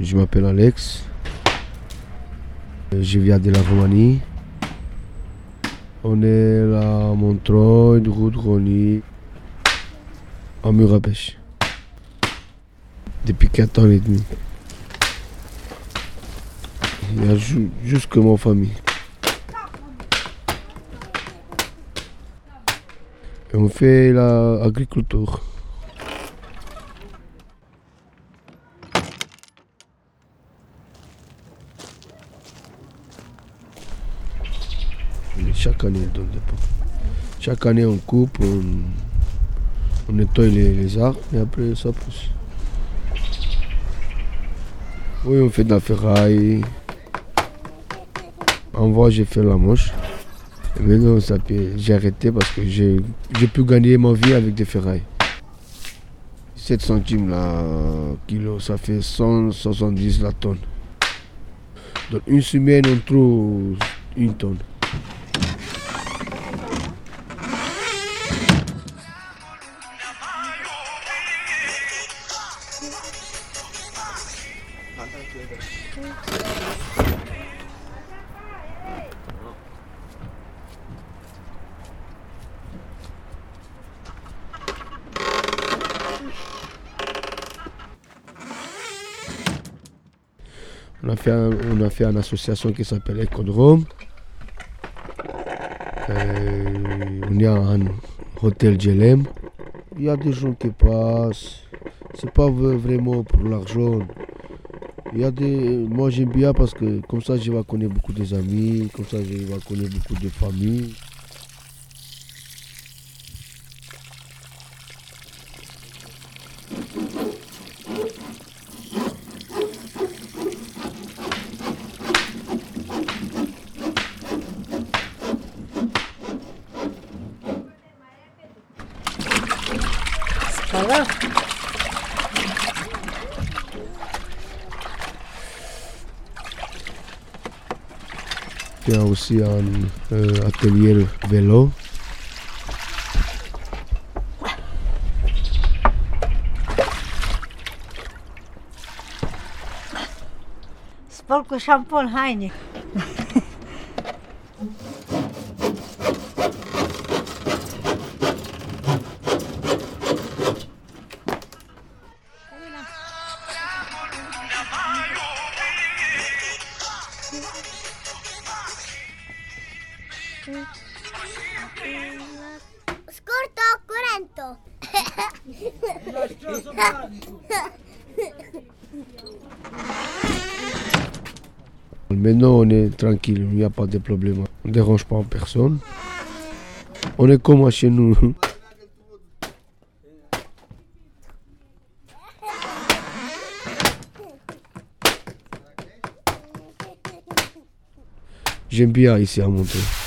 Je m'appelle Alex. Je viens de la Roumanie. On est là à Montreuil, route Rony, à Murabèche. Depuis 4 ans et demi. Il y a ju- juste que mon famille. On fait l'agriculture. Chaque année, on des. Chaque année, on coupe, on, nettoie les, arbres et après, ça pousse. Oui, on fait de la ferraille. En voie, j'ai fait la manche. Et maintenant, j'ai arrêté parce que j'ai j'ai pu gagner ma vie avec des ferrailles. 7 centimes la kilo, ça fait 170 la tonne. Dans une semaine, on trouve une tonne. On a fait, on a fait une association qui s'appelle Ecodrome. Euh, on est à un hôtel Djelem. Il y a des gens qui passent. C'est pas vraiment pour l'argent. Il y a des. Moi j'aime bien parce que comme ça je vais connaître beaucoup des amis, comme ça je vais connaître beaucoup de familles. Pas. était aussi un euh, atelier vélo. Spăl cu șampon haine. Maintenant, on est tranquille, il n'y a pas de problème. On ne dérange pas personne. On est comme chez nous. J'aime bien ici à Montreux.